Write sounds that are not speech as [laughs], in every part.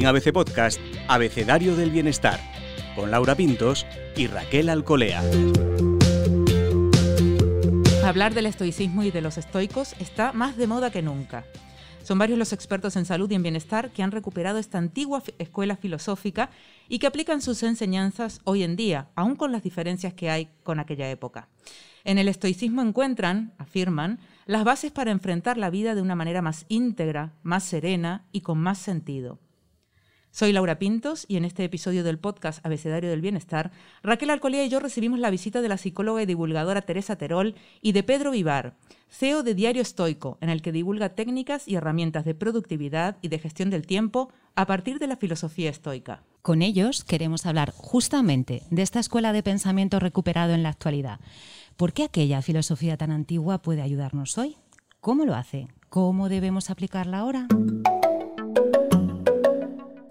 En ABC Podcast, Abecedario del Bienestar, con Laura Pintos y Raquel Alcolea. Hablar del estoicismo y de los estoicos está más de moda que nunca. Son varios los expertos en salud y en bienestar que han recuperado esta antigua escuela filosófica y que aplican sus enseñanzas hoy en día, aun con las diferencias que hay con aquella época. En el estoicismo encuentran, afirman, las bases para enfrentar la vida de una manera más íntegra, más serena y con más sentido. Soy Laura Pintos y en este episodio del podcast Abecedario del Bienestar, Raquel Alcolía y yo recibimos la visita de la psicóloga y divulgadora Teresa Terol y de Pedro Vivar, CEO de Diario Estoico, en el que divulga técnicas y herramientas de productividad y de gestión del tiempo a partir de la filosofía estoica. Con ellos queremos hablar justamente de esta escuela de pensamiento recuperado en la actualidad. ¿Por qué aquella filosofía tan antigua puede ayudarnos hoy? ¿Cómo lo hace? ¿Cómo debemos aplicarla ahora?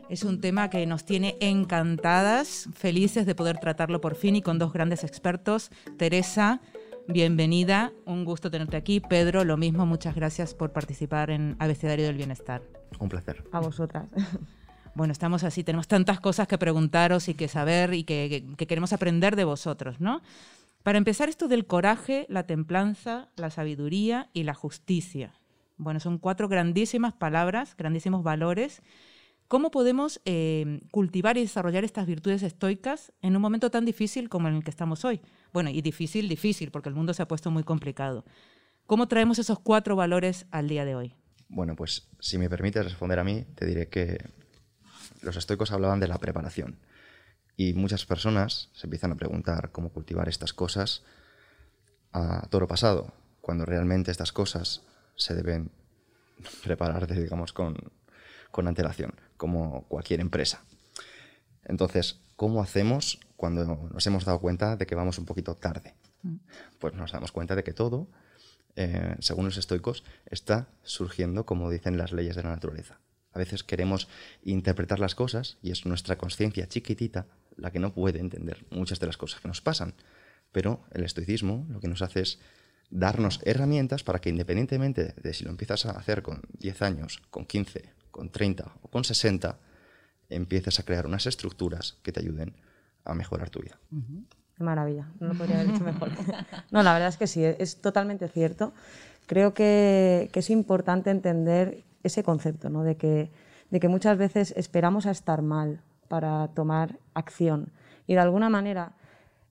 Es un tema que nos tiene encantadas, felices de poder tratarlo por fin y con dos grandes expertos. Teresa, bienvenida, un gusto tenerte aquí. Pedro, lo mismo, muchas gracias por participar en Abecedario del Bienestar. Un placer. A vosotras. [laughs] Bueno, estamos así, tenemos tantas cosas que preguntaros y que saber y que, que queremos aprender de vosotros, ¿no? Para empezar, esto del coraje, la templanza, la sabiduría y la justicia. Bueno, son cuatro grandísimas palabras, grandísimos valores ¿Cómo podemos eh, cultivar y desarrollar estas virtudes estoicas en un momento tan difícil como en el que estamos hoy? Bueno, y difícil, difícil, porque el mundo se ha puesto muy complicado. ¿Cómo traemos esos cuatro valores al día de hoy? Bueno, pues si me permites responder a mí, te diré que los estoicos hablaban de la preparación. Y muchas personas se empiezan a preguntar cómo cultivar estas cosas a toro pasado, cuando realmente estas cosas se deben [laughs] preparar, digamos, con, con antelación, como cualquier empresa. Entonces, ¿cómo hacemos cuando nos hemos dado cuenta de que vamos un poquito tarde? Mm. Pues nos damos cuenta de que todo, eh, según los estoicos, está surgiendo como dicen las leyes de la naturaleza. A veces queremos interpretar las cosas y es nuestra conciencia chiquitita la que no puede entender muchas de las cosas que nos pasan. Pero el estoicismo lo que nos hace es darnos herramientas para que independientemente de si lo empiezas a hacer con 10 años, con 15 con 30 o con 60, empieces a crear unas estructuras que te ayuden a mejorar tu vida. Qué maravilla, no lo podría haber dicho mejor. [laughs] no, la verdad es que sí, es totalmente cierto. Creo que, es importante entender ese concepto, ¿no? de, que, de que muchas veces esperamos a estar mal para tomar acción. Y de alguna manera,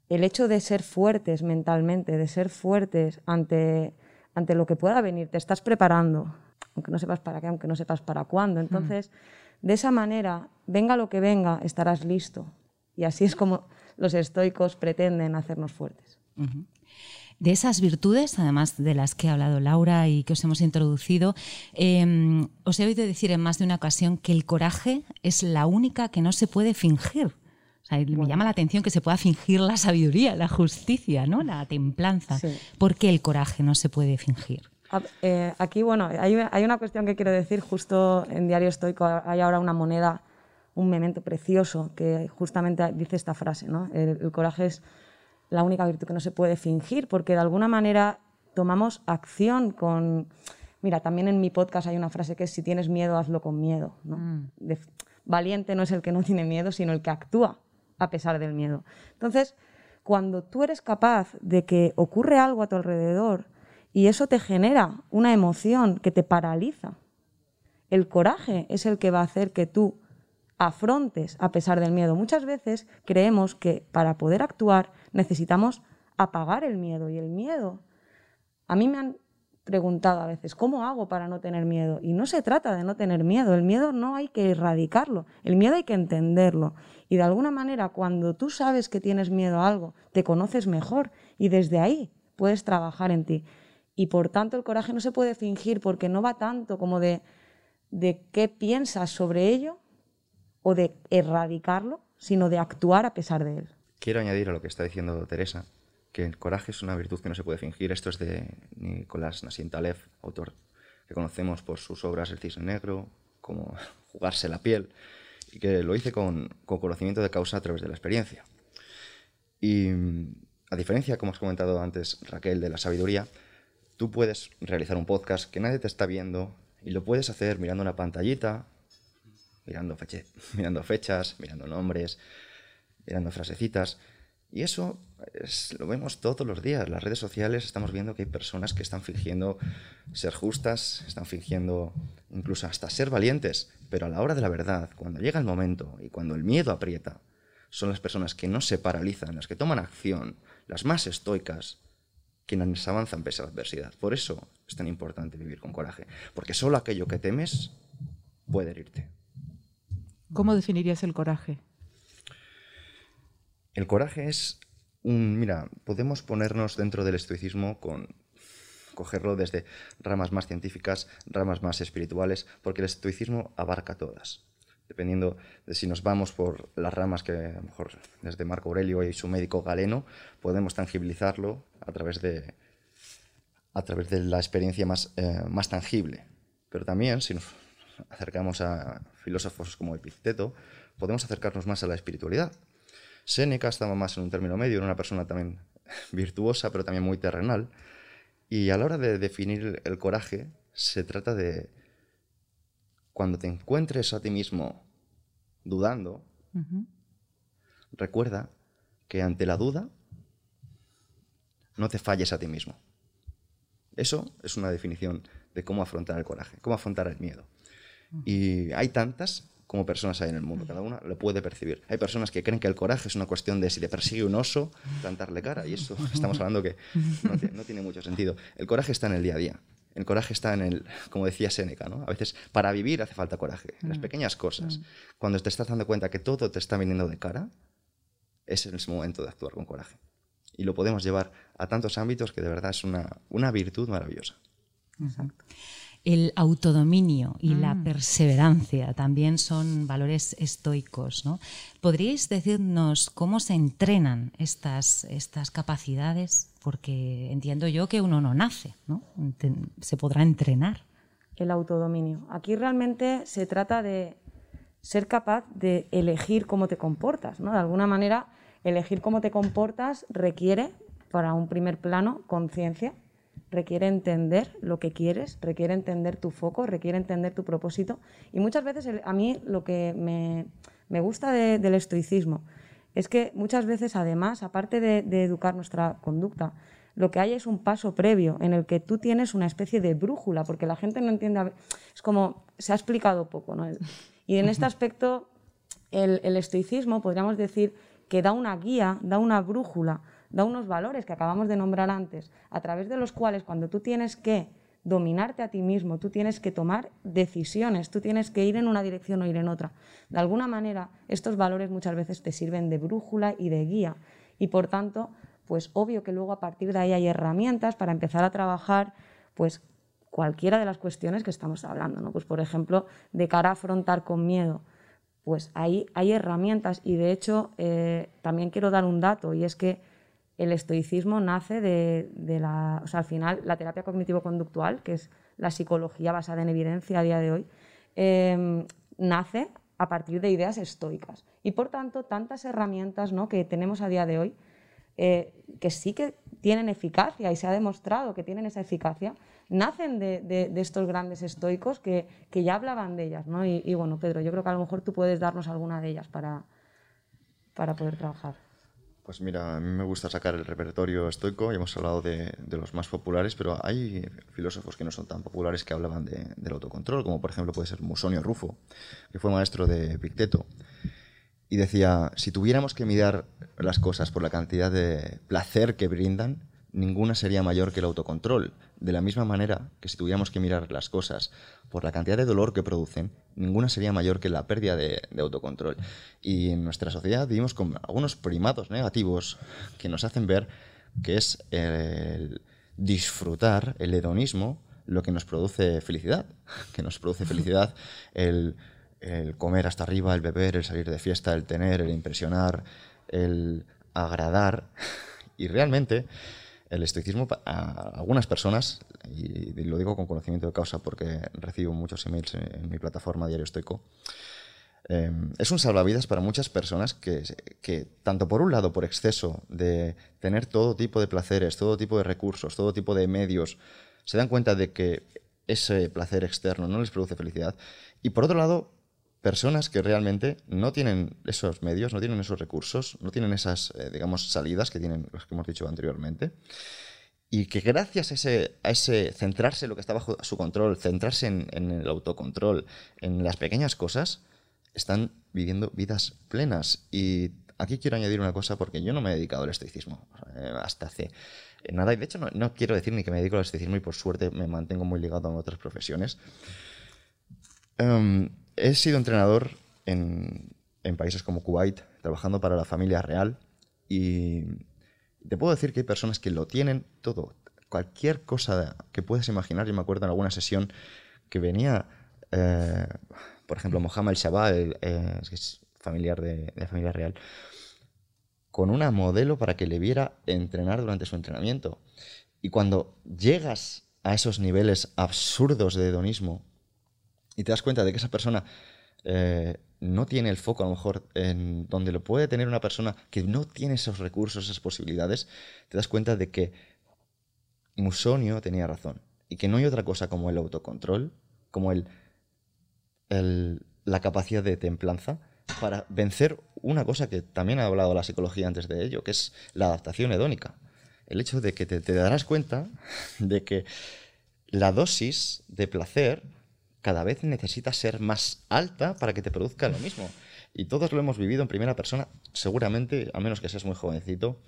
el hecho de ser fuertes mentalmente, de ser fuertes ante, ante lo que pueda venir, te estás preparando, aunque no sepas para qué, aunque no sepas para cuándo. Entonces, de esa manera, venga lo que venga, estarás listo. Y así es como los estoicos pretenden hacernos fuertes. De esas virtudes, además de las que ha hablado Laura y que os hemos introducido, em, os he oído decir en más de una ocasión que el coraje es la única que no se puede fingir. me llama la atención que se pueda fingir la sabiduría, la justicia, ¿no? la templanza. ¿Por qué el coraje no se puede fingir? Eh, aquí, bueno, hay, una cuestión que quiero decir. Justo en Diario Estoico hay ahora una moneda, un memento precioso que justamente dice esta frase, ¿no? El, coraje es la única virtud que no se puede fingir, porque de alguna manera tomamos acción con... Mira, también en mi podcast hay una frase que es si tienes miedo, hazlo con miedo. Mm. valiente no es el que no tiene miedo, sino el que actúa a pesar del miedo. Entonces, cuando tú eres capaz de que ocurre algo a tu alrededor, y eso te genera una emoción que te paraliza. El coraje es el que va a hacer que tú afrontes a pesar del miedo. Muchas veces creemos que para poder actuar necesitamos apagar el miedo y el miedo. A mí me han preguntado a veces, ¿cómo hago para no tener miedo? Y no se trata de no tener miedo, el miedo no hay que erradicarlo, el miedo hay que entenderlo. Y de alguna manera, cuando tú sabes que tienes miedo a algo, te conoces mejor y desde ahí puedes trabajar en ti. Y por tanto el coraje no se puede fingir porque no va tanto como de, de qué piensas sobre ello o de erradicarlo, sino de actuar a pesar de él. Quiero añadir a lo que está diciendo Teresa, que el coraje es una virtud que no se puede fingir. Esto es de Nicolás Nassim Taleb, autor que conocemos por sus obras El cisne negro, como [laughs] Jugarse la piel, y que lo hice con, con conocimiento de causa a través de la experiencia. Y a diferencia, como has comentado antes, Raquel, de la sabiduría, tú puedes realizar un podcast que nadie te está viendo y lo puedes hacer mirando una pantallita mirando, [laughs] fechas, mirando nombres, mirando frasecitas. Y eso lo vemos todos los días. Las redes sociales estamos viendo que hay personas que están fingiendo ser justas, están fingiendo incluso hasta ser valientes, pero a la hora de la verdad, cuando llega el momento y cuando el miedo aprieta, son las personas que no se paralizan, las que toman acción, las más estoicas, quienes avanzan pese a la adversidad. Por eso es tan importante vivir con coraje, porque solo aquello que temes puede herirte. ¿Cómo definirías el coraje? El coraje es un, mira, podemos ponernos dentro del estoicismo con cogerlo desde ramas más científicas, ramas más espirituales, porque el estoicismo abarca todas. Dependiendo de si nos vamos por las ramas que a lo mejor desde Marco Aurelio y su médico Galeno, podemos tangibilizarlo a través de, a través de la experiencia más, eh, más tangible. Pero también, si nos acercamos a filósofos como Epicteto, podemos acercarnos más a la espiritualidad. Séneca estaba más en un término medio, era una persona también virtuosa, pero también muy terrenal. Y a la hora de definir el coraje, se trata de cuando te encuentres a ti mismo dudando, recuerda que ante la duda no te falles a ti mismo. Eso es una definición de cómo afrontar el coraje, cómo afrontar el miedo. Y hay tantas como personas hay en el mundo, cada una lo puede percibir. Hay personas que creen que el coraje es una cuestión de si te persigue un oso, plantarle cara, y eso [laughs] estamos hablando que [laughs] no, tiene mucho sentido. El coraje está en el día a día. El coraje está en el, como decía Séneca, ¿no? A veces para vivir hace falta coraje. las pequeñas cosas. Cuando te estás dando cuenta que todo te está viniendo de cara, es el momento de actuar con coraje. Y lo podemos llevar a tantos ámbitos que de verdad es una, una virtud maravillosa. Exacto. El autodominio y la mm. perseverancia también son valores estoicos. ¿no? ¿Podríais decirnos cómo se entrenan estas, estas capacidades? Porque entiendo yo que uno no nace, ¿no? se podrá entrenar. El autodominio. Aquí realmente se trata de ser capaz de elegir cómo te comportas. ¿no? De alguna manera, elegir cómo te comportas requiere, para un primer plano, conciencia requiere entender lo que quieres, requiere entender tu foco, requiere entender tu propósito. Y muchas veces a mí lo que me, gusta del estoicismo es que muchas veces, además, aparte de, educar nuestra conducta, lo que hay es un paso previo en el que tú tienes una especie de brújula, porque la gente no entiende, es como, se ha explicado poco, ¿no? Y en este aspecto, el, el estoicismo, podríamos decir, que da una guía, da una brújula da unos valores que acabamos de nombrar antes, a través de los cuales cuando tú tienes que dominarte a ti mismo, tú tienes que tomar decisiones, tú tienes que ir en una dirección o ir en otra. De alguna manera, estos valores muchas veces te sirven de brújula y de guía. Y por tanto, pues obvio que luego a partir de ahí hay herramientas para empezar a trabajar, pues cualquiera de las cuestiones que estamos hablando, ¿no? Pues por ejemplo, de cara a afrontar con miedo, pues ahí hay herramientas y de hecho eh, también quiero dar un dato y es que el estoicismo nace de, la, o sea, al final, la terapia cognitivo-conductual, que es la psicología basada en evidencia a día de hoy, em, nace a partir de ideas estoicas. Y por tanto, tantas herramientas ¿no? que tenemos a día de hoy, eh, que sí que tienen eficacia y se ha demostrado que tienen esa eficacia, nacen de, estos grandes estoicos que, ya hablaban de ellas. ¿no? Y, bueno, Pedro, yo creo que a lo mejor tú puedes darnos alguna de ellas para, para poder trabajar. Pues mira, a mí me gusta sacar el repertorio estoico, y hemos hablado de, los más populares, pero hay filósofos que no son tan populares que hablaban del autocontrol, como por ejemplo puede ser Musonio Rufo, que fue maestro de Epicteto, y decía, si tuviéramos que mirar las cosas por la cantidad de placer que brindan, ninguna sería mayor que el autocontrol. De la misma manera que si tuviéramos que mirar las cosas por la cantidad de dolor que producen, ninguna sería mayor que la pérdida de, autocontrol. Y en nuestra sociedad vivimos con algunos primados negativos que nos hacen ver que es el disfrutar, el hedonismo, lo que nos produce felicidad. [laughs] Que nos produce felicidad el, el comer hasta arriba, el beber, el salir de fiesta, el tener, el impresionar, el agradar. [laughs] Y realmente el estoicismo a algunas personas, y lo digo con conocimiento de causa porque recibo muchos emails en mi plataforma Diario Estoico, eh, es un salvavidas para muchas personas que, que, tanto por un lado, por exceso de tener todo tipo de placeres, todo tipo de recursos, todo tipo de medios, se dan cuenta de que ese placer externo no les produce felicidad. Y por otro lado, personas que realmente no tienen esos medios, no tienen esos recursos, no tienen esas, eh, digamos, salidas que tienen los que hemos dicho anteriormente. Y que gracias a ese, a ese centrarse en lo que está bajo su control, centrarse en, en el autocontrol, en las pequeñas cosas, están viviendo vidas plenas. Y aquí quiero añadir una cosa porque yo no me he dedicado al estoicismo eh, hasta hace nada. Y de hecho no, no, quiero decir ni que me dedico al estoicismo y por suerte me mantengo muy ligado a otras profesiones. Um, he sido entrenador en, países como Kuwait, trabajando para la familia real. Y te puedo decir que hay personas que lo tienen todo. Cualquier cosa que puedas imaginar. Yo me acuerdo en alguna sesión que venía... Eh, por ejemplo, Mohamed Shabbat, eh, que es familiar de, la familia real, con una modelo para que le viera entrenar durante su entrenamiento. Y cuando llegas a esos niveles absurdos de hedonismo y te das cuenta de que esa persona eh, no tiene el foco a lo mejor en donde lo puede tener una persona que no tiene esos recursos, esas posibilidades, te das cuenta de que Musonio tenía razón y que no hay otra cosa como el autocontrol, como el la capacidad de templanza para vencer una cosa que también ha hablado la psicología antes de ello, que es la adaptación hedónica. El hecho de que te, te darás cuenta de que la dosis de placer cada vez necesita ser más alta para que te produzca lo mismo. Y todos lo hemos vivido en primera persona, seguramente, a menos que seas muy jovencito.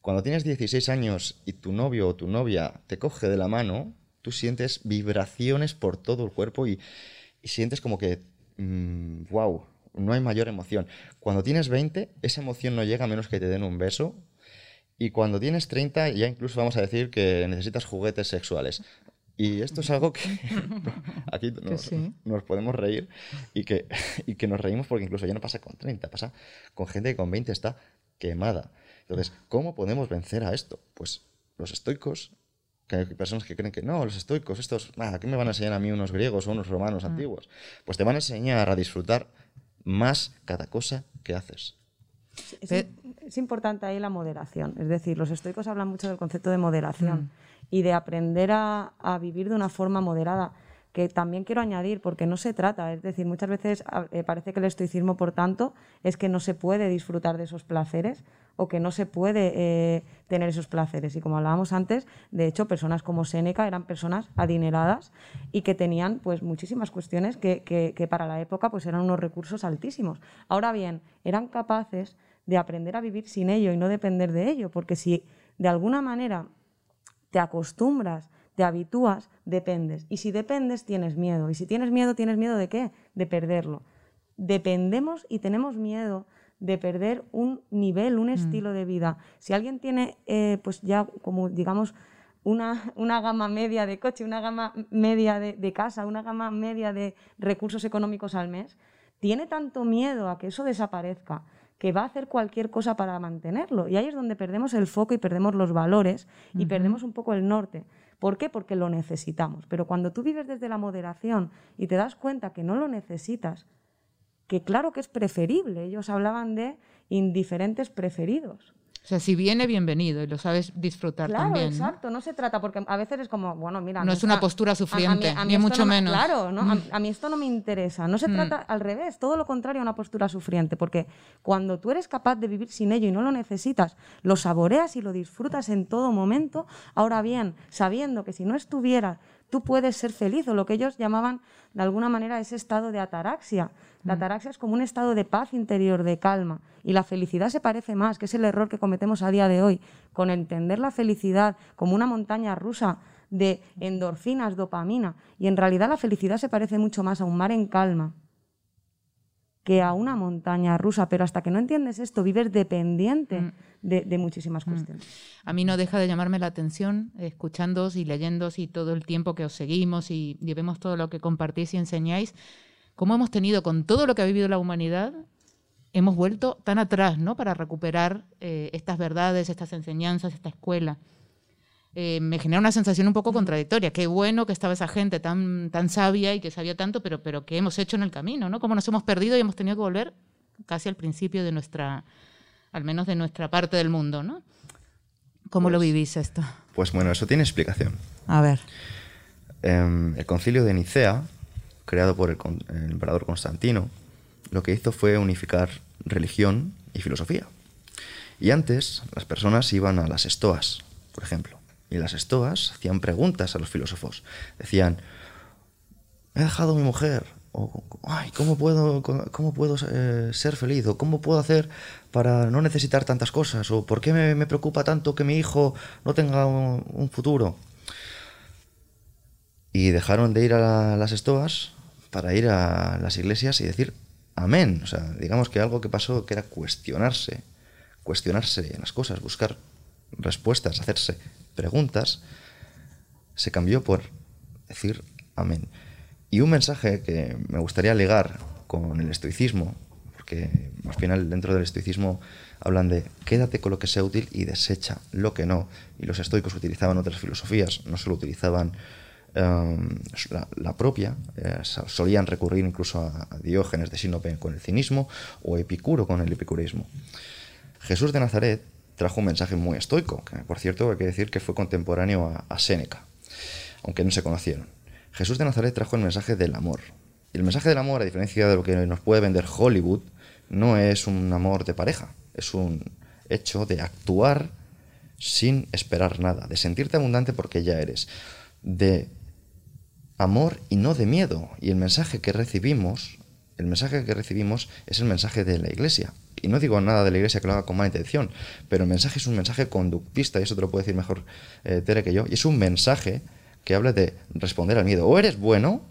Cuando tienes 16 años y tu novio o tu novia te coge de la mano, tú sientes vibraciones por todo el cuerpo y, sientes como que, wow, no hay mayor emoción. Cuando tienes 20, esa emoción no llega a menos que te den un beso. Y cuando tienes 30, ya incluso vamos a decir que necesitas juguetes sexuales. Y esto es algo que [laughs] [laughs] aquí nos, sí. nos, podemos reír y que, y que nos reímos porque incluso ya no pasa con 30, pasa con gente que con 20 está quemada. Entonces, ¿cómo podemos vencer a esto? Pues los estoicos que hay personas que creen que no, los estoicos, estos, ah, ¿qué me van a enseñar a mí unos griegos o unos romanos mm. antiguos? Pues te van a enseñar a disfrutar más cada cosa que haces. Es, es, importante ahí la moderación. Es decir, los estoicos hablan mucho del concepto de moderación mm. y de aprender a, a, vivir de una forma moderada. Que también quiero añadir, porque no se trata, es decir, muchas veces eh, parece que el estoicismo, por tanto, es que no se puede disfrutar de esos placeres o que no se puede eh, tener esos placeres. Y como hablábamos antes, de hecho, personas como Séneca eran personas adineradas y que tenían pues muchísimas cuestiones que, que, que para la época pues eran unos recursos altísimos. Ahora bien, eran capaces de aprender a vivir sin ello y no depender de ello, porque si de alguna manera te acostumbras, te habitúas, dependes. Y si dependes, tienes miedo. Y si tienes miedo, ¿tienes miedo de qué? De perderlo. Dependemos y tenemos miedo de perder un nivel, un estilo de vida. Si alguien tiene, eh, pues ya como digamos, una, una, gama media de coche, una gama media de, de, casa, una gama media de recursos económicos al mes, tiene tanto miedo a que eso desaparezca que va a hacer cualquier cosa para mantenerlo. Y ahí es donde perdemos el foco y perdemos los valores y uh -huh. perdemos un poco el norte. ¿Por qué? Porque lo necesitamos. Pero cuando tú vives desde la moderación y te das cuenta que no lo necesitas, que claro que es preferible. Ellos hablaban de indiferentes preferidos. O sea, si viene, bienvenido y lo sabes disfrutar claro, también. Claro, exacto. ¿no? se trata, porque a veces es como, bueno, mira. No es una postura sufriente, a, a mí, a mí ni mucho no menos. claro, ¿no? Mm. a, mí esto no me interesa. No se mm. trata al revés, todo lo contrario a una postura sufriente, porque cuando tú eres capaz de vivir sin ello y no lo necesitas, lo saboreas y lo disfrutas en todo momento. Ahora bien, sabiendo que si no estuviera, tú puedes ser feliz, o lo que ellos llamaban de alguna manera ese estado de ataraxia. La ataraxia es como un estado de paz interior, de calma. Y la felicidad se parece más, que es el error que cometemos a día de hoy, con entender la felicidad como una montaña rusa de endorfinas, dopamina. Y en realidad la felicidad se parece mucho más a un mar en calma que a una montaña rusa, pero hasta que no entiendes esto, vives dependiente mm. de, de, muchísimas cuestiones. Mm. A mí no deja de llamarme la atención, escuchándoos y leyéndoos y todo el tiempo que os seguimos y, y vemos todo lo que compartís y enseñáis, cómo hemos tenido con todo lo que ha vivido la humanidad, hemos vuelto tan atrás, ¿no? Para recuperar eh, estas verdades, estas enseñanzas, esta escuela. Eh, me genera una sensación un poco contradictoria. Qué bueno que estaba esa gente tan, tan sabia y que sabía tanto, pero, pero ¿qué hemos hecho en el camino? ¿no? Cómo nos hemos perdido y hemos tenido que volver casi al principio de nuestra, al menos de nuestra parte del mundo. ¿no? ¿Cómo pues, lo vivís esto? Pues bueno, eso tiene explicación. A ver. Eh, el concilio de Nicea creado por el, el emperador Constantino, lo que hizo fue unificar religión y filosofía. Y antes las personas iban a las estoas, por ejemplo, y las estoas hacían preguntas a los filósofos. Decían, he dejado mi mujer, o Ay, ¿cómo puedo, cómo puedo eh, ser feliz? ¿O cómo puedo hacer para no necesitar tantas cosas? ¿O por qué me, preocupa tanto que mi hijo no tenga un, futuro? Y dejaron de ir a las estoas para ir a las iglesias y decir amén. O sea, digamos que algo que pasó que era cuestionarse, cuestionarse las cosas, buscar respuestas, hacerse preguntas, se cambió por decir amén. Y un mensaje que me gustaría ligar con el estoicismo, porque al final dentro del estoicismo hablan de quédate con lo que sea útil y desecha lo que no. Y los estoicos utilizaban otras filosofías, no solo utilizaban em, la, propia, eh, solían recurrir incluso a, Diógenes de Sinope con el cinismo o Epicuro con el epicurismo. Jesús de Nazaret trajo un mensaje muy estoico, que por cierto hay que decir que fue contemporáneo a, Séneca, aunque no se conocieron. Jesús de Nazaret trajo el mensaje del amor. Y el mensaje del amor, a diferencia de lo que nos puede vender Hollywood, no es un amor de pareja, es un hecho de actuar sin esperar nada, de sentirte abundante porque ya eres, de amor y no de miedo. Y el mensaje que recibimos, el mensaje que recibimos es el mensaje de la iglesia. Y no digo nada de la iglesia que lo haga con mala intención, pero el mensaje es un mensaje conductista, y eso te lo puede decir mejor eh, Tere que yo, y es un mensaje que habla de responder al miedo. O eres bueno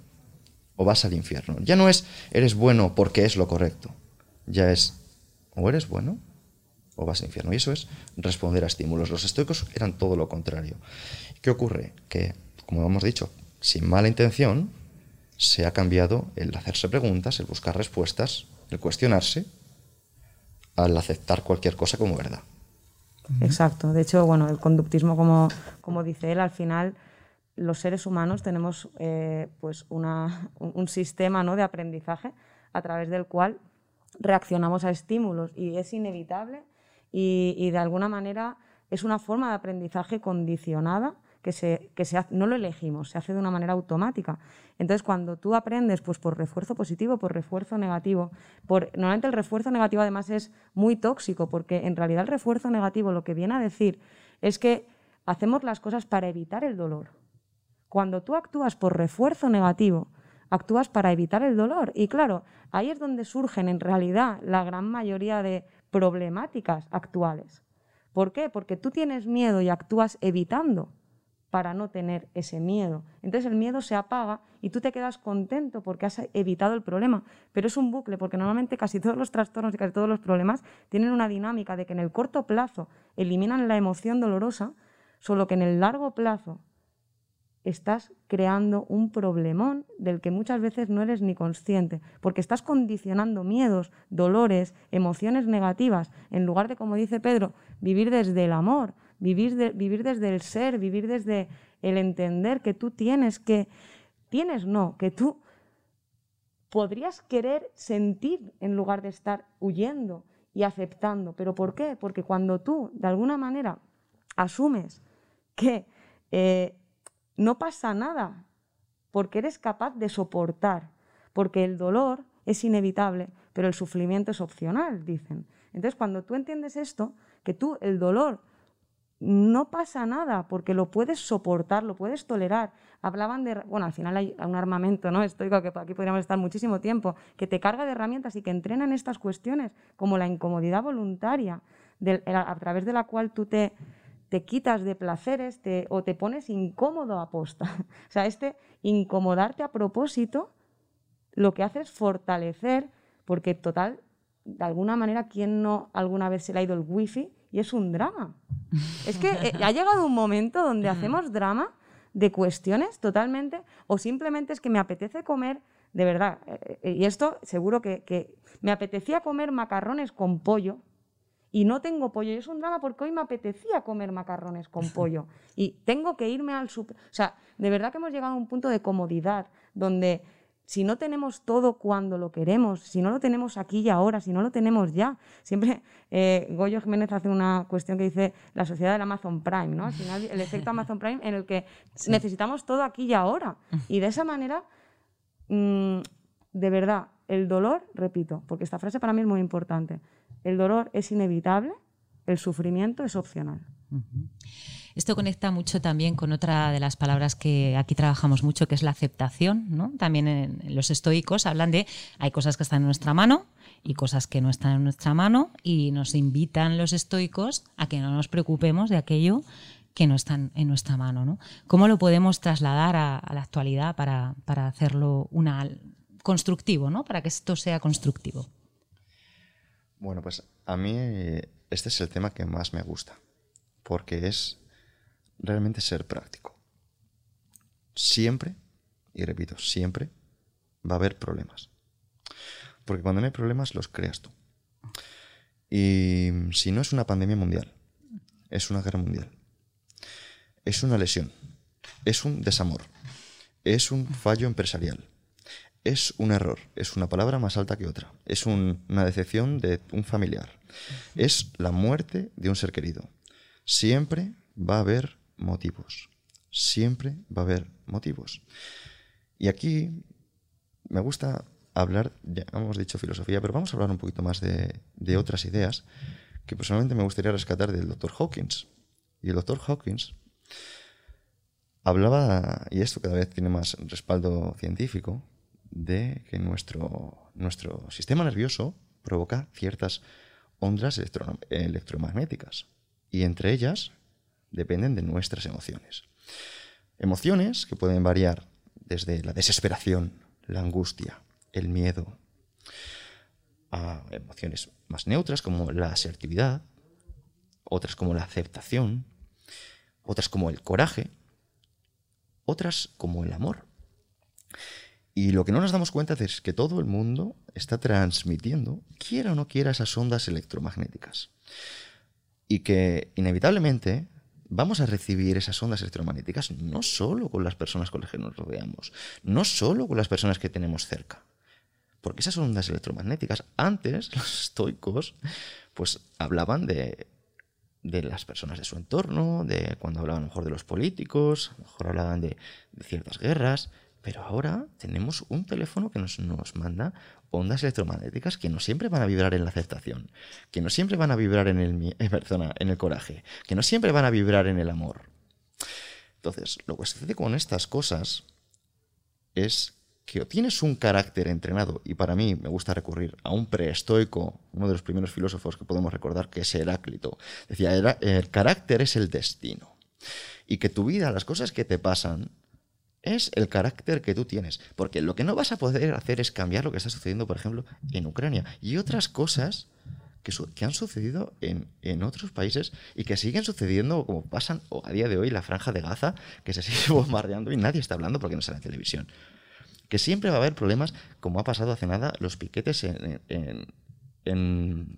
o vas al infierno. Ya no es eres bueno porque es lo correcto. Ya es o eres bueno o vas al infierno. Y eso es responder a estímulos. Los estoicos eran todo lo contrario. ¿Qué ocurre? Que, como hemos dicho, sin mala intención, se ha cambiado el hacerse preguntas, el buscar respuestas, el cuestionarse, al aceptar cualquier cosa como verdad. Exacto. De hecho, bueno, el conductismo, como, como dice él, al final los seres humanos tenemos eh, pues un sistema ¿no? de aprendizaje a través del cual reaccionamos a estímulos y es inevitable y, de alguna manera es una forma de aprendizaje condicionada que, se, que se no lo elegimos, se hace de una manera automática. Entonces, cuando tú aprendes pues, por refuerzo positivo, por refuerzo negativo, por, normalmente el refuerzo negativo además es muy tóxico, porque en realidad el refuerzo negativo lo que viene a decir es que hacemos las cosas para evitar el dolor. Cuando tú actúas por refuerzo negativo, actúas para evitar el dolor. Y claro, ahí es donde surgen en realidad la gran mayoría de problemáticas actuales. ¿Por qué? Porque tú tienes miedo y actúas evitando para no tener ese miedo. Entonces el miedo se apaga y tú te quedas contento porque has evitado el problema. Pero es un bucle, porque normalmente casi todos los trastornos y casi todos los problemas tienen una dinámica de que en el corto plazo eliminan la emoción dolorosa, solo que en el largo plazo estás creando un problemón del que muchas veces no eres ni consciente, porque estás condicionando miedos, dolores, emociones negativas, en lugar de, como dice Pedro, vivir desde el amor, vivir, vivir desde el ser, vivir desde el entender que tú tienes que, tienes no, que tú podrías querer sentir en lugar de estar huyendo y aceptando. ¿Pero por qué? Porque cuando tú, de alguna manera, asumes que eh, no pasa nada, porque eres capaz de soportar, porque el dolor es inevitable, pero el sufrimiento es opcional, dicen. Entonces, cuando tú entiendes esto, que tú el dolor no pasa nada, porque lo puedes soportar, lo puedes tolerar. Hablaban de, bueno, al final hay un armamento, ¿no? Estoico, que aquí podríamos estar muchísimo tiempo, que te carga de herramientas y que entrenan estas cuestiones, como la incomodidad voluntaria, a través de la cual tú te te quitas de placeres o te pones incómodo a posta. [laughs] o sea, este incomodarte a propósito lo que hace es fortalecer, porque total, de alguna manera, ¿quién no alguna vez se le ha ido el wifi? Y es un drama. [laughs] es que eh, ha llegado un momento donde hacemos drama de cuestiones totalmente, o simplemente es que me apetece comer, de verdad, eh, eh, y esto seguro que, que me apetecía comer macarrones con pollo, y no tengo pollo. Y es un drama porque hoy me apetecía comer macarrones con [laughs] pollo y tengo que irme al super. O sea, de verdad que hemos llegado a un punto de comodidad donde si no tenemos todo cuando lo queremos, si no lo tenemos aquí y ahora, si no lo tenemos ya. Siempre eh, Goyo Jiménez hace una cuestión que dice la sociedad del Amazon Prime, ¿no? Al final, el efecto Amazon Prime en el que necesitamos todo aquí y ahora. Y de esa manera mm, de verdad, el dolor, repito, porque esta frase para mí es muy importante, el dolor es inevitable, el sufrimiento es opcional. Esto conecta mucho también con otra de las palabras que aquí trabajamos mucho, que es la aceptación. ¿no? También en los estoicos hablan de hay cosas que están en nuestra mano y cosas que no están en nuestra mano y nos invitan los estoicos a que no nos preocupemos de aquello que no están en nuestra mano. ¿no? ¿Cómo lo podemos trasladar a, la actualidad para, para hacerlo una, constructivo, ¿no? para que esto sea constructivo? Bueno, pues a mí este es el tema que más me gusta, porque es realmente ser práctico. Siempre, y repito, siempre va a haber problemas. Porque cuando no hay problemas los creas tú. Y si no es una pandemia mundial, es una guerra mundial, es una lesión, es un desamor, es un fallo empresarial, es un error, es una palabra más alta que otra, es una decepción de un familiar, es la muerte de un ser querido. Siempre va a haber motivos. Siempre va a haber motivos. Y aquí me gusta hablar, ya hemos dicho filosofía, pero vamos a hablar un poquito más de, otras ideas que personalmente me gustaría rescatar del doctor Hawkins. Y el doctor Hawkins hablaba, y esto cada vez tiene más respaldo científico, de que nuestro, nuestro sistema nervioso provoca ciertas ondas electromagnéticas. Y entre ellas dependen de nuestras emociones. Emociones que pueden variar desde la desesperación, la angustia, el miedo, a emociones más neutras como la asertividad, otras como la aceptación, otras como el coraje, otras como el amor. Y lo que no nos damos cuenta es que todo el mundo está transmitiendo, quiera o no quiera, esas ondas electromagnéticas. Y que inevitablemente vamos a recibir esas ondas electromagnéticas no solo con las personas con las que nos rodeamos, no solo con las personas que tenemos cerca. Porque esas ondas electromagnéticas, antes [laughs] los estoicos, pues hablaban de, de las personas de su entorno, de cuando hablaban mejor de los políticos, mejor hablaban de ciertas guerras, pero ahora tenemos un teléfono que nos, nos, manda ondas electromagnéticas que no siempre van a vibrar en la aceptación, que no siempre van a vibrar en el, eh, en el coraje, que no siempre van a vibrar en el amor. Entonces, lo que sucede con estas cosas es que o tienes un carácter entrenado, y para mí me gusta recurrir a un preestoico, uno de los primeros filósofos que podemos recordar, que es Heráclito. Decía, el carácter es el destino. Y que tu vida, las cosas que te pasan, es el carácter que tú tienes. Porque lo que no vas a poder hacer es cambiar lo que está sucediendo, por ejemplo, en Ucrania y otras cosas que, han sucedido en, en, otros países y que siguen sucediendo como pasan a día de hoy la franja de Gaza, que se [laughs] sigue bombardeando y nadie está hablando porque no sale en televisión. Que siempre va a haber problemas, como ha pasado hace nada, los piquetes en, en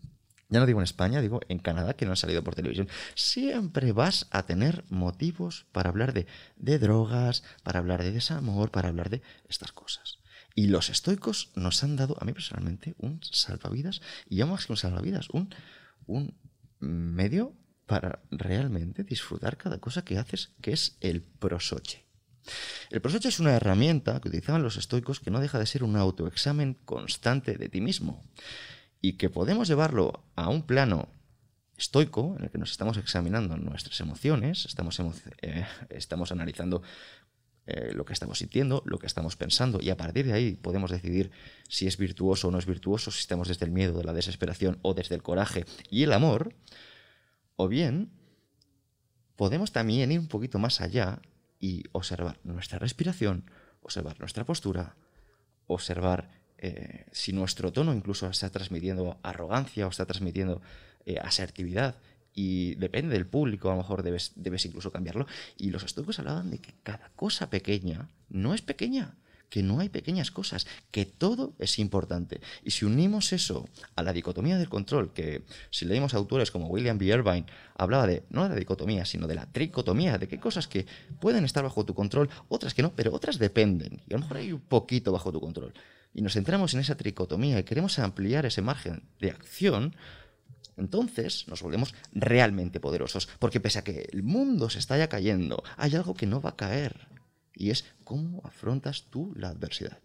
ya no digo en España, digo en Canadá, que no han salido por televisión, siempre vas a tener motivos para hablar de, de drogas, para hablar de desamor, para hablar de estas cosas. Y los estoicos nos han dado, a mí personalmente, un salvavidas, y ya más que un salvavidas, un, un medio para realmente disfrutar cada cosa que haces, que es el prosoche. El prosoche es una herramienta que utilizaban los estoicos que no deja de ser un autoexamen constante de ti mismo y que podemos llevarlo a un plano estoico, en el que nos estamos examinando nuestras emociones, estamos, eh, estamos analizando eh, lo que estamos sintiendo, lo que estamos pensando, y a partir de ahí podemos decidir si es virtuoso o no es virtuoso, si estamos desde el miedo, de la desesperación o desde el coraje y el amor, o bien podemos también ir un poquito más allá y observar nuestra respiración, observar nuestra postura, observar eh, si nuestro tono incluso está transmitiendo arrogancia o está transmitiendo eh, asertividad, y depende del público, a lo mejor debes, debes incluso cambiarlo. Y los estoicos hablaban de que cada cosa pequeña no es pequeña, que no hay pequeñas cosas, que todo es importante. Y si unimos eso a la dicotomía del control, que si leímos autores como William B. Irvine, hablaba de no de la dicotomía, sino de la tricotomía, de qué cosas que pueden estar bajo tu control, otras que no, pero otras dependen. Y a lo mejor hay un poquito bajo tu control y nos centramos en esa tricotomía y queremos ampliar ese margen de acción, entonces nos volvemos realmente poderosos. Porque pese a que el mundo se está ya cayendo, hay algo que no va a caer. Y es cómo afrontas tú la adversidad.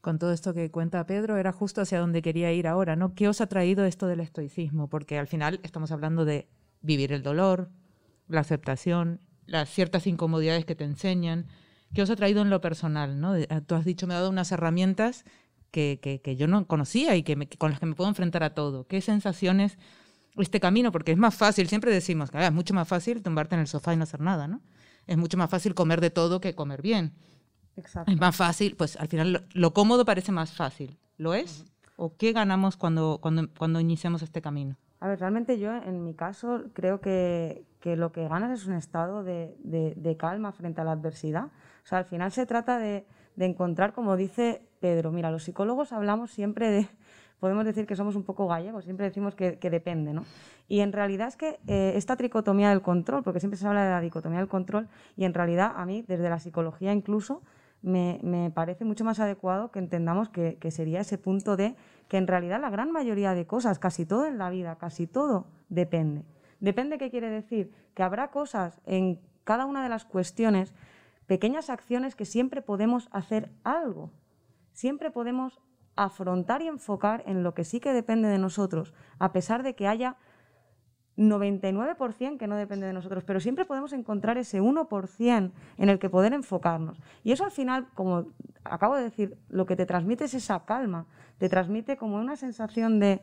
Con todo esto que cuenta Pedro, era justo hacia donde quería ir ahora, ¿no? ¿Qué os ha traído esto del estoicismo? Porque al final estamos hablando de vivir el dolor, la aceptación, las ciertas incomodidades que te enseñan. ¿Qué os ha traído en lo personal? ¿no? Tú has dicho, me ha dado unas herramientas que, que, yo no conocía y que, con las que me puedo enfrentar a todo. ¿Qué sensaciones este camino? Porque es más fácil, siempre decimos que ah, es mucho más fácil tumbarte en el sofá y no hacer nada, ¿no? Es mucho más fácil comer de todo que comer bien. Exacto. Es más fácil, pues al final lo, cómodo parece más fácil. ¿Lo es? ¿O qué ganamos cuando, cuando, cuando iniciamos este camino? A ver, realmente yo en mi caso creo que, que lo que ganas es un estado de, de, de, calma frente a la adversidad. O sea, al final se trata de, encontrar, como dice Pedro, mira, los psicólogos hablamos siempre de, [laughs] podemos decir que somos un poco gallegos, siempre decimos que, depende, ¿no? Y en realidad es que eh, esta tricotomía del control, porque siempre se habla de la dicotomía del control, y en realidad a mí, desde la psicología incluso, me, me parece mucho más adecuado que entendamos que sería ese punto de que en realidad la gran mayoría de cosas, casi todo en la vida, casi todo, depende. Depende qué quiere decir, que habrá cosas en cada una de las cuestiones, pequeñas acciones que siempre podemos hacer algo, siempre podemos afrontar y enfocar en lo que sí que depende de nosotros, a pesar de que haya 99% que no depende de nosotros, pero siempre podemos encontrar ese 1% en el que poder enfocarnos. Y eso al final, como acabo de decir, lo que te transmite es esa calma, te transmite como una sensación de,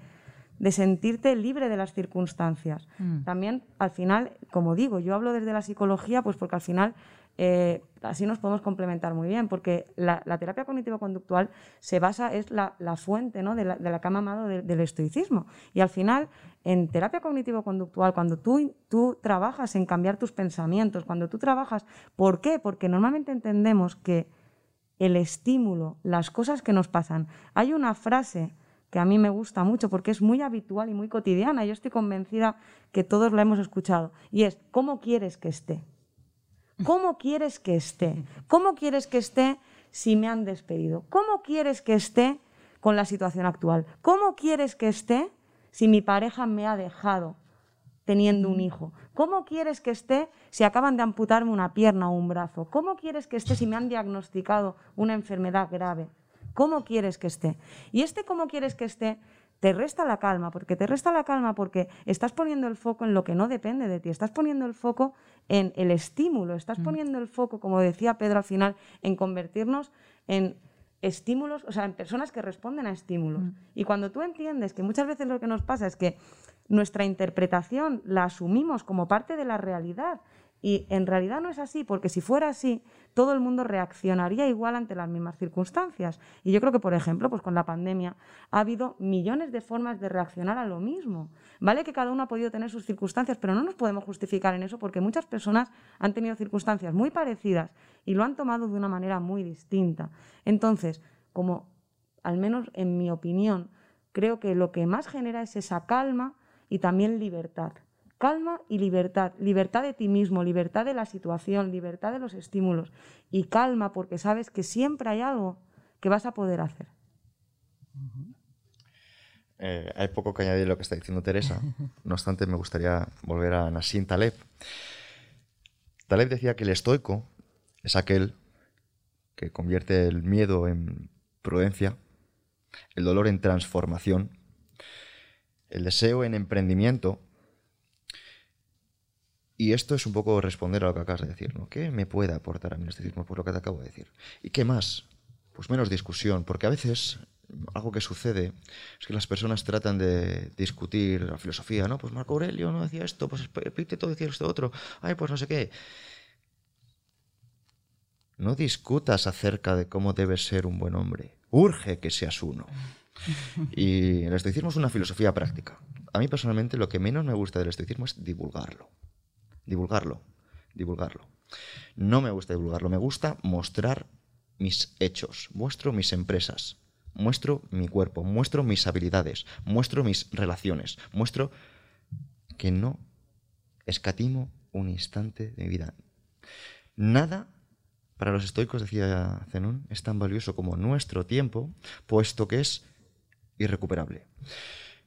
de sentirte libre de las circunstancias. Mm. También, al final, como digo, yo hablo desde la psicología, pues porque al final eh, así nos podemos complementar muy bien, porque la, terapia cognitivo-conductual se basa, es la, fuente ¿no? de, la, mamado del estoicismo. Y al final, en terapia cognitivo-conductual, cuando tú, tú trabajas en cambiar tus pensamientos, cuando tú trabajas, ¿por qué? Porque normalmente entendemos que el estímulo, las cosas que nos pasan. Hay una frase que a mí me gusta mucho porque es muy habitual y muy cotidiana. Yo estoy convencida que todos la hemos escuchado. Y es, ¿cómo quieres que esté? ¿Cómo quieres que esté? ¿Cómo quieres que esté si me han despedido? ¿Cómo quieres que esté con la situación actual? ¿Cómo quieres que esté si mi pareja me ha dejado teniendo un hijo? ¿Cómo quieres que esté si acaban de amputarme una pierna o un brazo? ¿Cómo quieres que esté si me han diagnosticado una enfermedad grave? ¿Cómo quieres que esté? Y este cómo quieres que esté te resta la calma, porque te resta la calma porque estás poniendo el foco en lo que no depende de ti, estás poniendo el foco en el estímulo, estás mm. poniendo el foco, como decía Pedro al final, en convertirnos en estímulos, o sea, en personas que responden a estímulos. Mm. Y cuando tú entiendes que muchas veces lo que nos pasa es que nuestra interpretación la asumimos como parte de la realidad y en realidad no es así, porque si fuera así, todo el mundo reaccionaría igual ante las mismas circunstancias. Y yo creo que, por ejemplo, pues con la pandemia ha habido millones de formas de reaccionar a lo mismo. Vale que cada uno ha podido tener sus circunstancias, pero no nos podemos justificar en eso porque muchas personas han tenido circunstancias muy parecidas y lo han tomado de una manera muy distinta. Entonces, como al menos en mi opinión, creo que lo que más genera es esa calma y también libertad calma y libertad. Libertad de ti mismo, libertad de la situación, libertad de los estímulos. Y calma porque sabes que siempre hay algo que vas a poder hacer. Eh, hay poco que añadir a lo que está diciendo Teresa. [laughs] No obstante, me gustaría volver a Nassim Taleb. Taleb decía que el estoico es aquel que convierte el miedo en prudencia, el dolor en transformación, el deseo en emprendimiento y esto es un poco responder a lo que acabas de decir, ¿no? ¿Qué me puede aportar a mí el estoicismo por lo que te acabo de decir? ¿Y qué más? Pues menos discusión, porque a veces algo que sucede es que las personas tratan de discutir la filosofía, ¿no? Pues Marco Aurelio no decía esto, pues Epicteto decía esto otro, ay, pues no sé qué. No discutas acerca de cómo debes ser un buen hombre. Urge que seas uno. Y el estoicismo es una filosofía práctica. A mí personalmente lo que menos me gusta del estoicismo es divulgarlo divulgarlo, divulgarlo. No me gusta divulgarlo, me gusta mostrar mis hechos, muestro mis empresas, muestro mi cuerpo, muestro mis habilidades, muestro mis relaciones, muestro que no escatimo un instante de mi vida. Nada para los estoicos, decía Zenón, es tan valioso como nuestro tiempo, puesto que es irrecuperable.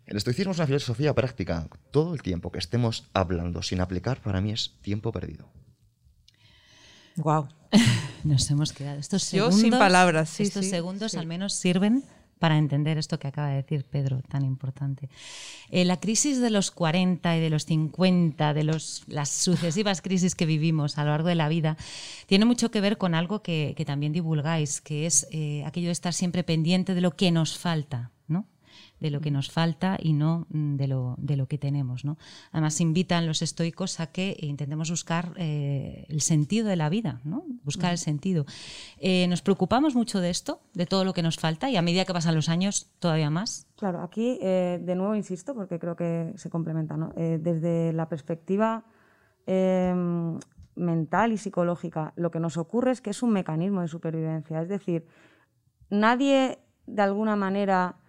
El estoicismo es una filosofía práctica. Todo el tiempo que estemos hablando sin aplicar para mí es tiempo perdido. Wow. [laughs] Nos hemos quedado. Estos Yo segundos, sin palabras, sí, Estos sí, segundos sí. al menos sirven para entender esto que acaba de decir Pedro, tan importante. Eh, la crisis de los 40 y de los 50, de los, las sucesivas crisis que vivimos a lo largo de la vida, tiene mucho que ver con algo que, que también divulgáis, que es eh, aquello de estar siempre pendiente de lo que nos falta. De lo que nos falta y no mm, de lo, de lo que tenemos. Además, invitan los estoicos a que intentemos buscar eh, el sentido de la vida, ¿no? buscar el sentido. Eh, nos preocupamos mucho de esto, de todo lo que nos falta, y a medida que pasan los años, todavía más. Claro, aquí eh, de nuevo insisto, porque creo que se complementa, ¿no? Desde la perspectiva eh, mental y psicológica, lo que nos ocurre es que es un mecanismo de supervivencia. Es decir, nadie de alguna manera ne-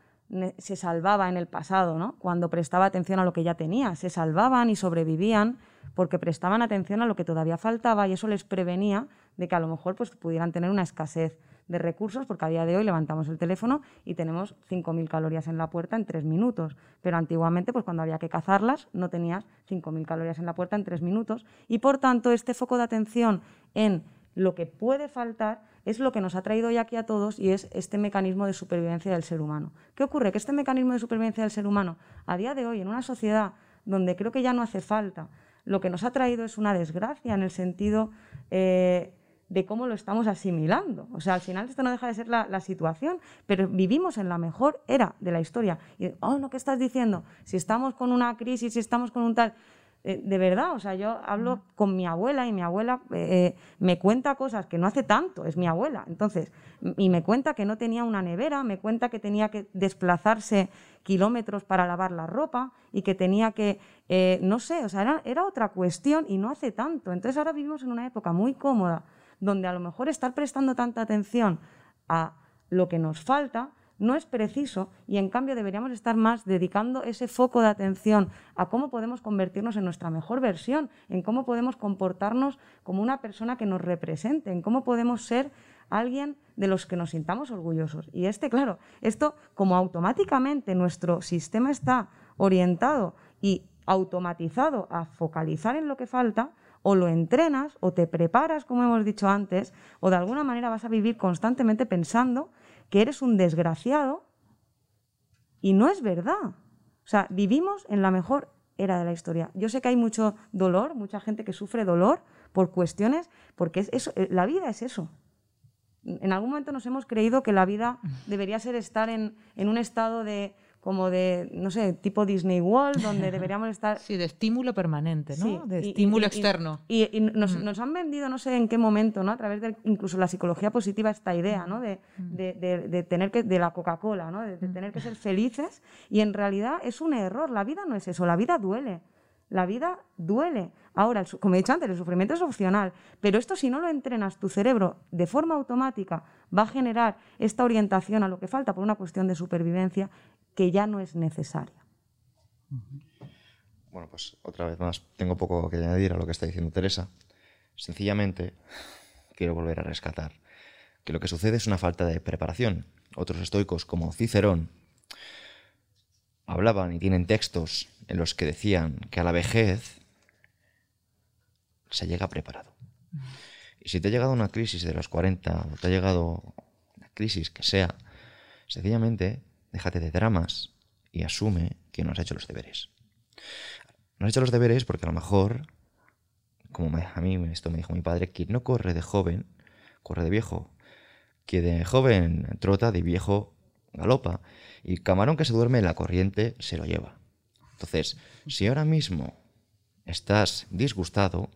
se salvaba en el pasado, ¿no? Cuando prestaba atención a lo que ya tenía. Se salvaban y sobrevivían porque prestaban atención a lo que todavía faltaba y eso les prevenía de que a lo mejor pues, pudieran tener una escasez de recursos, porque a día de hoy levantamos el teléfono y tenemos 5.000 calorías en la puerta en tres minutos. Pero antiguamente, pues cuando había que cazarlas, no tenías 5.000 calorías en la puerta en tres minutos. Y por tanto, este foco de atención en lo que puede faltar es lo que nos ha traído hoy aquí a todos y es este mecanismo de supervivencia del ser humano. ¿Qué ocurre? Que este mecanismo de supervivencia del ser humano, a día de hoy, en una sociedad donde creo que ya no hace falta, lo que nos ha traído es una desgracia en el sentido eh, de cómo lo estamos asimilando. O sea, al final esto no deja de ser la, situación, pero vivimos en la mejor era de la historia. Y, oh, no, ¿qué estás diciendo? Si estamos con una crisis, si estamos con un tal... Eh, de verdad, o sea, yo hablo con mi abuela y mi abuela eh, me cuenta cosas que no hace tanto, es mi abuela, entonces, y me cuenta que no tenía una nevera, me cuenta que tenía que desplazarse kilómetros para lavar la ropa y que tenía que, eh, no sé, o sea, era, era otra cuestión y no hace tanto. Entonces ahora vivimos en una época muy cómoda, donde a lo mejor estar prestando tanta atención a lo que nos falta no es preciso y en cambio deberíamos estar más dedicando ese foco de atención a cómo podemos convertirnos en nuestra mejor versión, en cómo podemos comportarnos como una persona que nos represente, en cómo podemos ser alguien de los que nos sintamos orgullosos. Y este, claro, esto como automáticamente nuestro sistema está orientado y automatizado a focalizar en lo que falta, o lo entrenas o te preparas, como hemos dicho antes, o de alguna manera vas a vivir constantemente pensando que eres un desgraciado y no es verdad. O sea, vivimos en la mejor era de la historia. Yo sé que hay mucho dolor, mucha gente que sufre dolor por cuestiones, porque es eso, eh, la vida es eso. En algún momento nos hemos creído que la vida debería ser estar en, en un estado de como de, no sé, tipo Disney World, donde deberíamos estar [laughs] Sí, de estímulo permanente, ¿no? Sí, de y- estímulo y- externo. Y, y nos, nos han vendido, no sé en qué momento, ¿no? A través de incluso la psicología positiva, esta idea, ¿no? De, de- de- de tener que, de la Coca-Cola, ¿no? De, de tener que ser felices. Y en realidad es un error. La vida no es eso. La vida duele. La vida duele. Ahora, como he dicho antes, el sufrimiento es opcional. Pero esto, si no lo entrenas, tu cerebro de forma automática va a generar esta orientación a lo que falta por una cuestión de supervivencia que ya no es necesaria. Bueno, pues otra vez más, tengo poco que añadir a lo que está diciendo Teresa. Sencillamente, [laughs] quiero volver a rescatar que lo que sucede es una falta de preparación. Otros estoicos, como Cicerón, hablaban y tienen textos en los que decían que a la vejez se llega preparado. Y si te ha llegado una crisis de los 40 o te ha llegado una crisis que sea, sencillamente déjate de dramas y asume que no has hecho los deberes. No has hecho los deberes porque a lo mejor, como a mí esto me dijo mi padre, quien no corre de joven, corre de viejo. Que de joven trota, de viejo galopa. Y camarón que se duerme en la corriente se lo lleva. Entonces, si ahora mismo estás disgustado,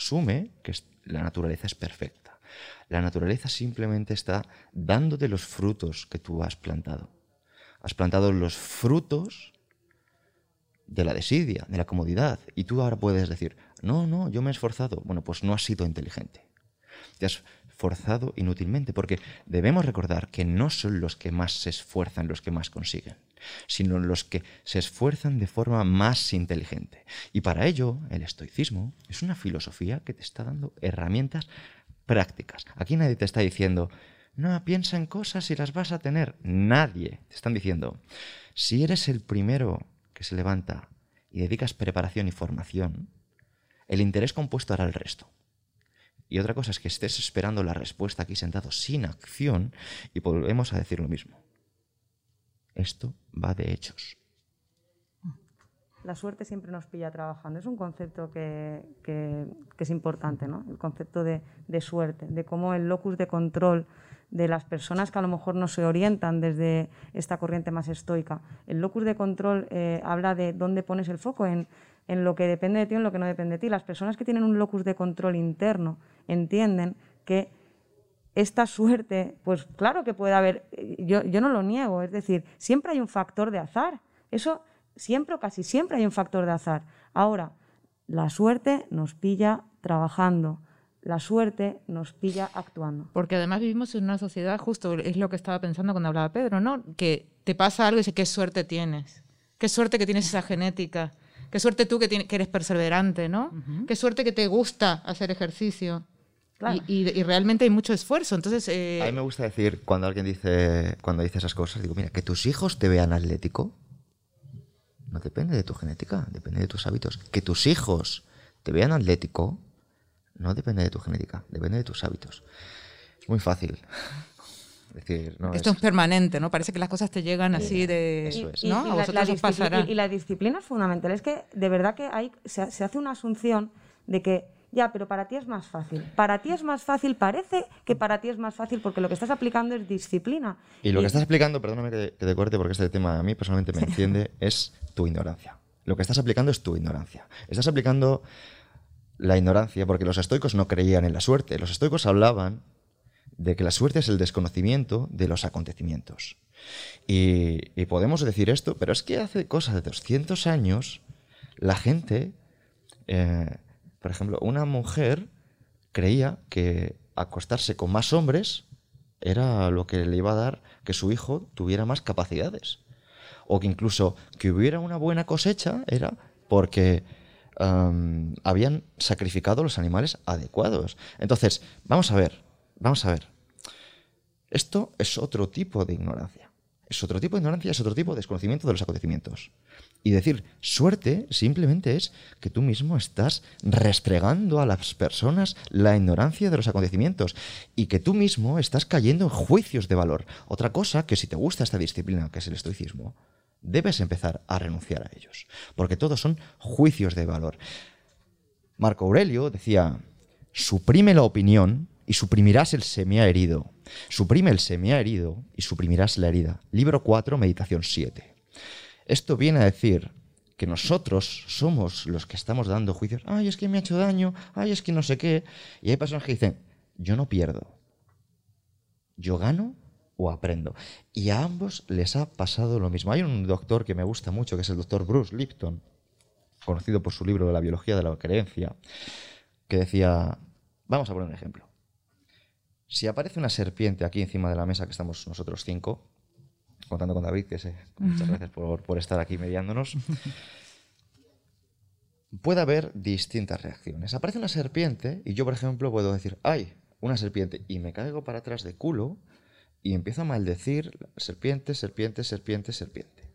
asume que la naturaleza es perfecta. La naturaleza simplemente está dándote los frutos que tú has plantado. Has plantado los frutos de la desidia, de la comodidad. Y tú ahora puedes decir, no, no, yo me he esforzado. Bueno, pues no has sido inteligente. Te has forzado inútilmente, porque debemos recordar que no son los que más se esfuerzan los que más consiguen, sino los que se esfuerzan de forma más inteligente. Y para ello, el estoicismo es una filosofía que te está dando herramientas prácticas. Aquí nadie te está diciendo, no, piensa en cosas y las vas a tener. Nadie. Te están diciendo, si eres el primero que se levanta y dedicas preparación y formación, el interés compuesto hará el resto. Y otra cosa es que estés esperando la respuesta aquí sentado sin acción y volvemos a decir lo mismo. Esto va de hechos. La suerte siempre nos pilla trabajando. Es un concepto que, que- es importante, ¿no? El concepto de, de suerte, de cómo el locus de control de las personas que a lo mejor no se orientan desde esta corriente más estoica. El locus de control eh, habla de dónde pones el foco, en, en lo que depende de ti o en lo que no depende de ti. Las personas que tienen un locus de control interno entienden que esta suerte, pues claro que puede haber, eh, yo, yo no lo niego, es decir, siempre hay un factor de azar. Eso siempre o casi siempre hay un factor de azar. Ahora, la suerte nos pilla trabajando, la suerte nos pilla actuando. Porque además vivimos en una sociedad, justo es lo que estaba pensando cuando hablaba Pedro, ¿no? Que te pasa algo y dices, qué suerte tienes. Qué suerte que tienes esa genética. Qué suerte tú que, tienes- que eres perseverante, ¿no? Qué suerte que te gusta hacer ejercicio. Claro. Y, y- y realmente hay mucho esfuerzo. Entonces, eh, A mí me gusta decir, cuando alguien dice, cuando dice esas cosas, digo, mira, que tus hijos te vean atlético, no depende de tu genética, depende de tus hábitos. Que tus hijos te vean atlético, no depende de tu genética, depende de tus hábitos. Es muy fácil. Es [laughs] decir, no esto es- es permanente, ¿no? Parece que las cosas te llegan así de... Eso es. ¿no? A la- vosotros la os discipli- pasará. y- y la disciplina es fundamental. Es que de verdad que hay, se, se hace una asunción de que, ya, pero para ti es más fácil. Para ti es más fácil, parece que para ti es más fácil porque lo que estás aplicando es disciplina. Y lo que estás explicando, perdóname que, que te corte porque este tema a mí personalmente me [laughs] enciende, es tu ignorancia. Lo que estás aplicando es tu ignorancia. Estás aplicando la ignorancia porque los estoicos no creían en la suerte. Los estoicos hablaban de que la suerte es el desconocimiento de los acontecimientos. Y, y podemos decir esto, pero es que hace cosas de 200 años la gente, eh, por ejemplo, una mujer creía que acostarse con más hombres era lo que le iba a dar que su hijo tuviera más capacidades. O que incluso que hubiera una buena cosecha era porque am, habían sacrificado los animales adecuados. Entonces, vamos a ver, vamos a ver. Esto es otro tipo de ignorancia. Es otro tipo de ignorancia, es otro tipo de desconocimiento de los acontecimientos. Y decir suerte simplemente es que tú mismo estás restregando a las personas la ignorancia de los acontecimientos y que tú mismo estás cayendo en juicios de valor. Otra cosa que si te gusta esta disciplina, que es el estoicismo, debes empezar a renunciar a ellos, porque todos son juicios de valor. Marco Aurelio decía, suprime la opinión y suprimirás el semia herido. Suprime el semia herido y suprimirás la herida. Libro 4, meditación 7. Esto viene a decir que nosotros somos los que estamos dando juicios. Ay, es que me ha hecho daño. Ay, es que no sé qué. Y hay personas que dicen, yo no pierdo. Yo gano o aprendo. Y a ambos les ha pasado lo mismo. Hay un doctor que me gusta mucho, que es el doctor Bruce Lipton, conocido por su libro de la biología de la creencia, que decía, vamos a poner un ejemplo. Si aparece una serpiente aquí encima de la mesa que estamos nosotros cinco, contando con David, que sé, muchas gracias por, por estar aquí mediándonos, [laughs] puede haber distintas reacciones. Aparece una serpiente y yo, por ejemplo, puedo decir, ¡ay! Una serpiente. Y me caigo para atrás de culo y empiezo a maldecir serpiente, serpiente, serpiente, serpiente.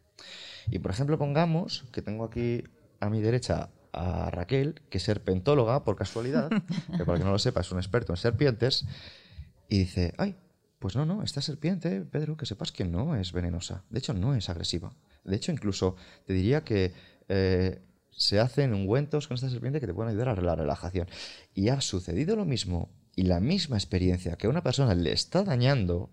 Y por ejemplo, pongamos que tengo aquí a mi derecha a Raquel, que es serpentóloga por casualidad, [laughs] que para que no lo sepa es un experto en serpientes, y dice, ay, pues no, no, esta serpiente, Pedro, que sepas que no es venenosa. De hecho, no es agresiva. De hecho, incluso te diría que eh, se hacen ungüentos con esta serpiente que te pueden ayudar a la relajación. Y ha sucedido lo mismo y la misma experiencia que a una persona le está dañando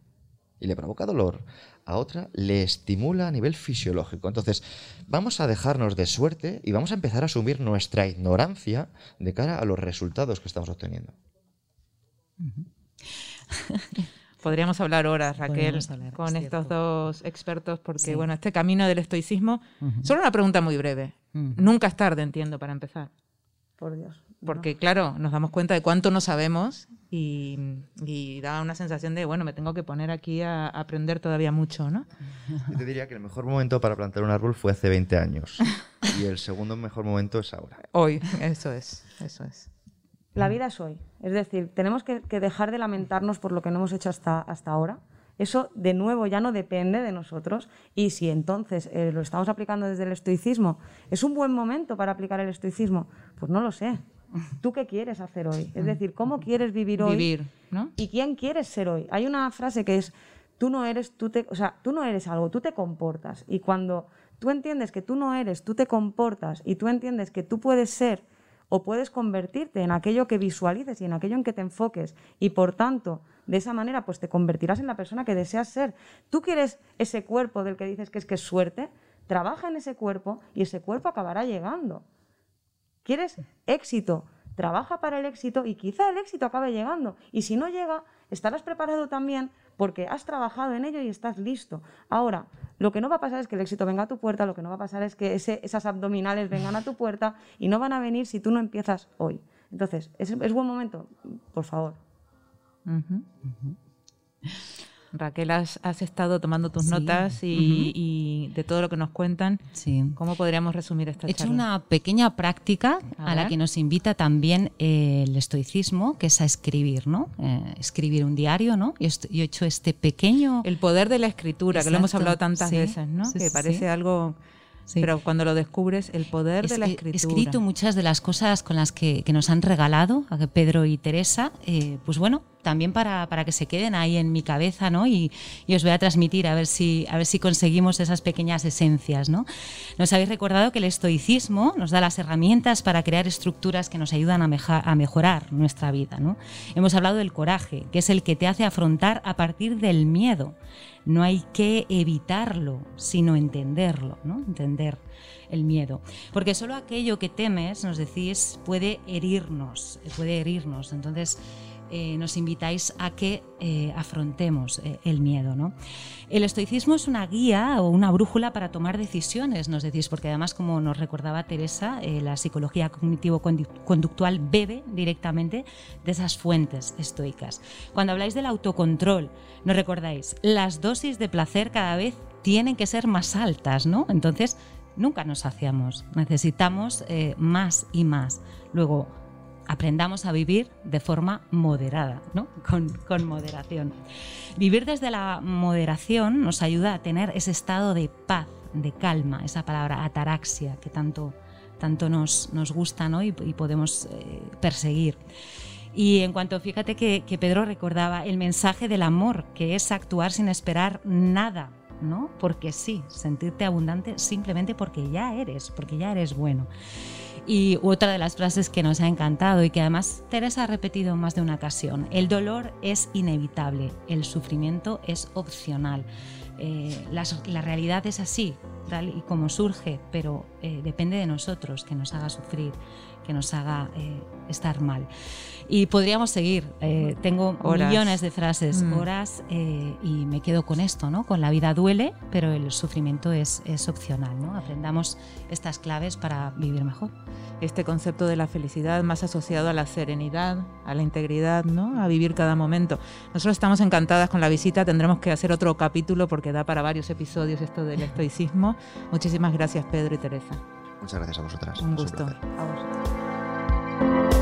y le provoca dolor, a otra le estimula a nivel fisiológico. Entonces, vamos a dejarnos de suerte y vamos a empezar a asumir nuestra ignorancia de cara a los resultados que estamos obteniendo. [laughs] Podríamos hablar horas, Raquel, hablar, con es estos dos expertos, porque Sí. bueno, este camino del estoicismo. Solo una pregunta muy breve. Nunca es tarde, entiendo, para empezar. Por Dios. Porque, claro, nos damos cuenta de cuánto no sabemos y, y da una sensación de, bueno, me tengo que poner aquí a aprender todavía mucho, ¿no? Yo te diría que el mejor momento para plantar un árbol fue hace 20 años [laughs] y el segundo mejor momento es ahora. Hoy, eso es, eso es. La vida es hoy. Es decir, tenemos que, que dejar de lamentarnos por lo que no hemos hecho hasta, hasta ahora. Eso, de nuevo, ya no depende de nosotros. Y si entonces eh, lo estamos aplicando desde el estoicismo, ¿es un buen momento para aplicar el estoicismo? Pues no lo sé. ¿Tú qué quieres hacer hoy? Es decir, ¿cómo quieres vivir hoy? Vivir, ¿no? ¿Y quién quieres ser hoy? Hay una frase que es, tú no eres, tú te, o sea, tú no eres algo, tú te comportas. Y cuando tú entiendes que tú no eres, tú te comportas y tú entiendes que tú puedes ser o puedes convertirte en aquello que visualices y en aquello en que te enfoques y por tanto de esa manera pues te convertirás en la persona que deseas ser. Tú quieres ese cuerpo del que dices que es que es suerte, trabaja en ese cuerpo y ese cuerpo acabará llegando. ¿Quieres éxito? Trabaja para el éxito y quizá el éxito acabe llegando. Y si no llega, estarás preparado también porque has trabajado en ello y estás listo. Ahora, lo que no va a pasar es que el éxito venga a tu puerta, lo que no va a pasar es que esas abdominales vengan a tu puerta y no van a venir si tú no empiezas hoy. Entonces, ¿es, buen momento? Por favor. Raquel, has, estado tomando tus notas y, de todo lo que nos cuentan. Sí. ¿Cómo podríamos resumir esta He hecho una pequeña práctica a, la que nos invita también eh, el estoicismo, que es a escribir, ¿no? Eh, escribir un diario, ¿no? Y he hecho este pequeño... El poder de la escritura, que lo hemos hablado tantas veces, ¿no? que parece algo... Pero cuando lo descubres, el poder de la escritura. He escrito muchas de las cosas con las que, nos han regalado a Pedro y Teresa. Eh, pues bueno, también para, para, que se queden ahí en mi cabeza, ¿no? Y, os voy a transmitir a ver si, a ver si conseguimos esas pequeñas esencias, ¿no? Nos habéis recordado que el estoicismo nos da las herramientas para crear estructuras que nos ayudan a, a mejorar nuestra vida, ¿no? Hemos hablado del coraje, que es el que te hace afrontar a partir del miedo. No hay que evitarlo, sino entenderlo, ¿no? Entender el miedo. Porque solo aquello que temes, nos decís, puede herirnos, puede herirnos. Entonces, eh, nos invitáis a que eh, afrontemos eh, el miedo. ¿no? El estoicismo es una guía o una brújula para tomar decisiones, nos decís, porque además, como nos recordaba Teresa, la psicología cognitivo-conductual bebe directamente de esas fuentes estoicas. Cuando habláis del autocontrol, nos recordáis, las dosis de placer cada vez tienen que ser más altas, ¿no? Entonces, nunca nos saciamos, necesitamos más y más. Luego, aprendamos a vivir de forma moderada, ¿no? con, moderación. Vivir desde la moderación nos ayuda a tener ese estado de paz, de calma, esa palabra ataraxia que tanto, tanto nos, nos gusta ¿no? y, podemos eh, perseguir. Y en cuanto, fíjate que, que, Pedro recordaba el mensaje del amor, que es actuar sin esperar nada, ¿no? Porque sí, sentirte abundante simplemente porque ya eres, porque ya eres bueno. Y otra de las frases que nos ha encantado y que además Teresa ha repetido más de una ocasión, el dolor es inevitable, el sufrimiento es opcional. Eh, la, realidad es así, tal y como surge, pero eh, depende de nosotros que nos haga sufrir, que nos haga eh, estar mal. Y podríamos seguir. Eh, tengo millones de frases, mm. horas, eh, y me quedo con esto, ¿no? Con la vida duele, pero el sufrimiento es, es opcional, ¿no? Aprendamos estas claves para vivir mejor. Este concepto de la felicidad más asociado a la serenidad, a la integridad, ¿no? A vivir cada momento. Nosotros estamos encantadas con la visita, tendremos que hacer otro capítulo porque da para varios episodios esto del [laughs] estoicismo. Muchísimas gracias, Pedro y Teresa. Muchas gracias a vosotras. Un gusto. A